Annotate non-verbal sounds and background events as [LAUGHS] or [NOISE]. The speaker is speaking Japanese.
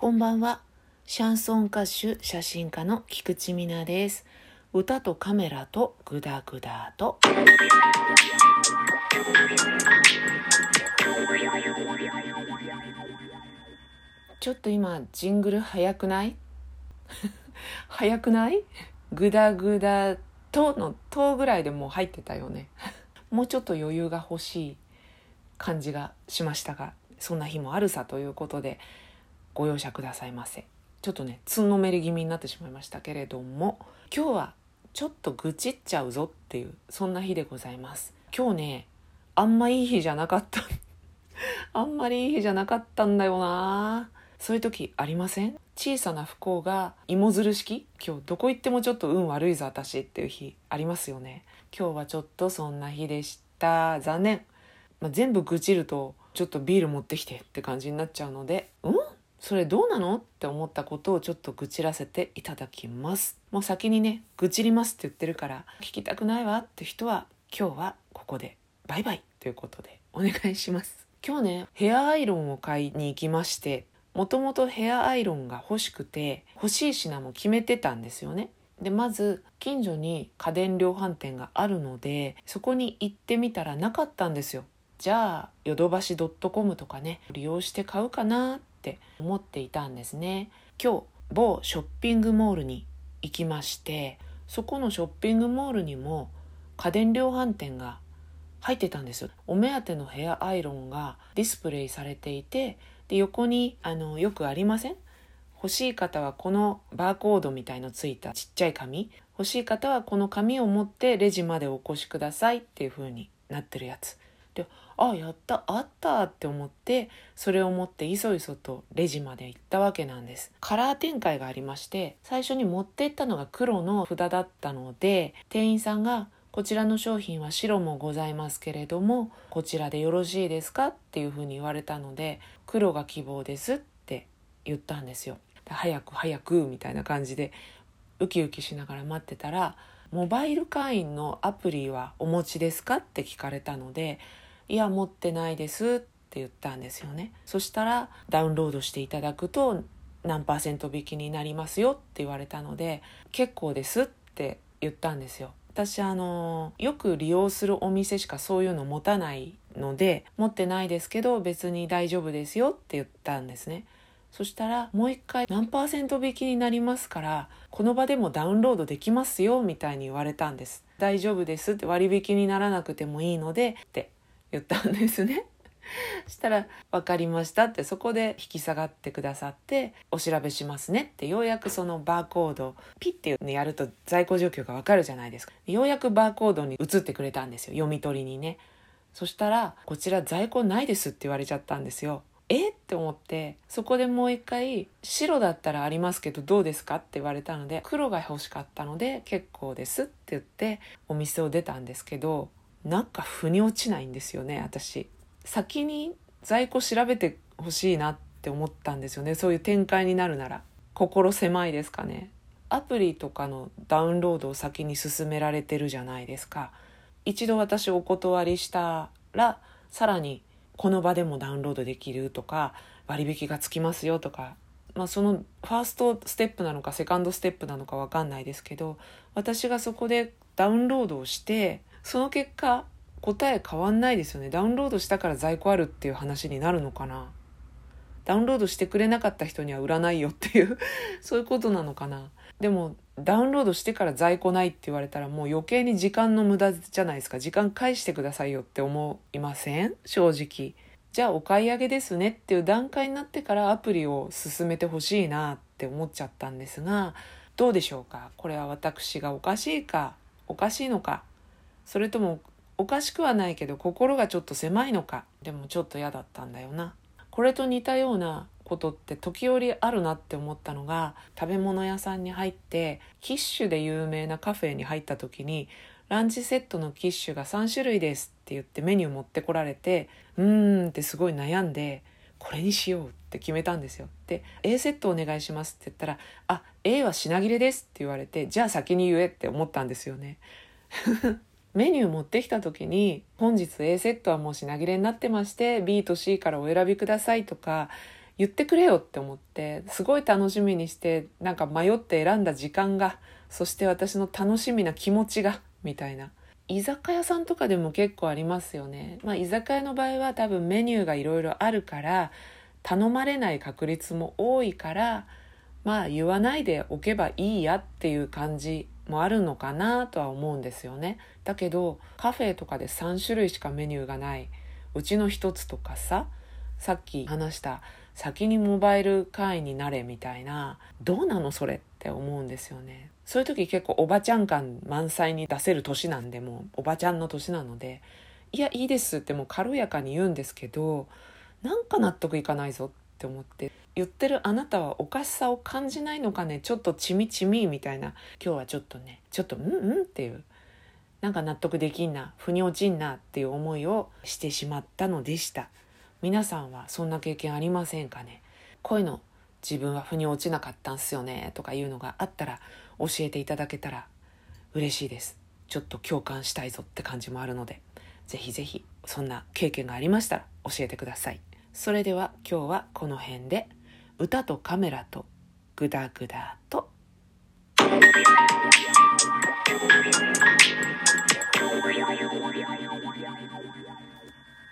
こんばんは。シャンソン歌手、写真家の菊池美奈です。歌とカメラとグダグダと。ちょっと今、ジングル早くない？[LAUGHS] 早くない？グダグダとの「と」ぐらいでもう入ってたよね。もうちょっと余裕が欲しい感じがしましたが、そんな日もあるさということで、ご容赦くださいませ。ちょっとねつんのめり気味になってしまいましたけれども今日はちょっと愚痴っちゃうぞっていうそんな日でございます。今日ねあんまいい日じゃなかった。[LAUGHS] あんまりいい日じゃなかったんだよな。そういう時ありません？小さな不幸が芋づる式？今日どこ行ってもちょっと運悪いぞ私っていう日ありますよね。今日はちょっとそんな日でした。残念、まあ、全部愚痴るとちょっとビール持ってきてって感じになっちゃうのでうん？それどうなの？って思ったことをちょっと愚痴らせていただきます。もう先にね愚痴りますって言ってるから聞きたくないわって人は今日はここでバイバイということでお願いします。今日ねヘアアイロンを買いに行きましてもともとヘアアイロンが欲しくて欲しい品も決めてたんですよね。でまず近所に家電量販店があるのでそこに行ってみたらなかったんですよ。じゃあヨドバシ .com とかね利用して買うかなっって思っていたんですね。今日某ショッピングモールに行きましてそこのショッピングモールにも家電量販店が入ってたんです。お目当てのヘアアイロンがディスプレイされていてで横にあのよくありません？欲しい方はこのバーコードみたいのついたちっちゃい紙。欲しい方はこの紙を持ってレジまでお越しくださいっていう風になってるやつ。であやったあったって思ってそれを持っていそいそとレジまで行ったわけなんです。カラー展開がありまして最初に持ってったのが黒の札だったので店員さんがこちらの商品は白もございますけれどもこちらでよろしいですか？っていうふうに言われたので黒が希望ですって言ったんですよ。早く早くみたいな感じでウキウキしながら待ってたらモバイル会員のアプリはお持ちですか？って聞かれたのでいや持ってないですって言ったんですよね。そしたらダウンロードしていただくと何パーセント引きになりますよって言われたので結構ですって言ったんですよ。私あのよく利用するお店しかそういうの持たないので持ってないですけど別に大丈夫ですよって言ったんですね。そしたらもう一回何パーセント引きになりますからこの場でもダウンロードできますよみたいに言われたんです大丈夫ですって割引にならなくてもいいのでって言ったんですね。そ [LAUGHS] したら「分かりました」ってそこで引き下がってくださって「お調べしますね」ってようやくそのバーコードピッてやると在庫状況が分かるじゃないですかようやくバーコードに移ってくれたんですよ読み取りにねそしたら「こちら在庫ないです」って言われちゃったんですよえって思ってそこでもう一回「白だったらありますけどどうですか?」って言われたので黒が欲しかったので「結構です」って言ってお店を出たんですけどなんか腑に落ちないんですよね私。先に在庫調べてほしいなって思ったんですよねそういう展開になるなら。心狭いですかね。アプリとかのダウンロードを先に進められてるじゃないですか。一度私お断りしたらさらにこの場でもダウンロードできるとか割引がつきますよとか。まあ、そのファーストステップなのかセカンドステップなのか分かんないですけど私がそこでダウンロードをしてその結果答え変わんないですよね。ダウンロードしたから在庫あるっていう話になるのかな。ダウンロードしてくれなかった人には売らないよっていう [LAUGHS] そういうことなのかな。でもダウンロードしてから在庫ないって言われたらもう余計に時間の無駄じゃないですか。時間返してくださいよって思いません？正直。じゃあお買い上げですねっていう段階になってからアプリを進めてほしいなって思っちゃったんですがどうでしょうか？これは私がおかしいかおかしいのかそれともおかしくはないけど心がちょっと狭いのか？でもちょっと嫌だったんだよなこれと似たようなことって時折あるなって思ったのが食べ物屋さんに入ってキッシュで有名なカフェに入った時にランチセットのキッシュが3種類ですって言ってメニュー持ってこられてうーんってすごい悩んでこれにしようって決めたんですよ。で A セットお願いしますって言ったら「あ A は品切れです」って言われてじゃあ先に言えって思ったんですよね。メニュー持ってきた時に本日 A セットはもう品切れになってまして B と C からお選びくださいとか言ってくれよって思ってすごい楽しみにしてなんか迷って選んだ時間がそして私の楽しみな気持ちがみたいな居酒屋さんとかでも結構ありますよね。まあ、居酒屋の場合は多分メニューがいろいろあるから頼まれない確率も多いからまあ言わないでおけばいいやっていう感じもあるのかなとは思うんですよね。だけどカフェとかで3種類しかメニューがないうちの一つとかささっき話した先にモバイル会員になれみたいなどうなのそれって思うんですよねそういう時結構おばちゃん感満載に出せる年なんでもうおばちゃんの年なのでいやいいですってもう軽やかに言うんですけどなんか納得いかないぞって思って言ってるあなたはおかしさを感じないのかね？ちょっとちみちみみたいな。今日はちょっとねちょっとうんうんっていう。なんか納得できんな腑に落ちんなっていう思いをしてしまったのでした。皆さんはそんな経験ありませんかね？こういうの自分は腑に落ちなかったんすよね？とかいうのがあったら教えていただけたら嬉しいです。ちょっと共感したいぞって感じもあるので。ぜひぜひそんな経験がありましたら教えてください。それでは今日はこの辺で。歌とカメラとグダグダと。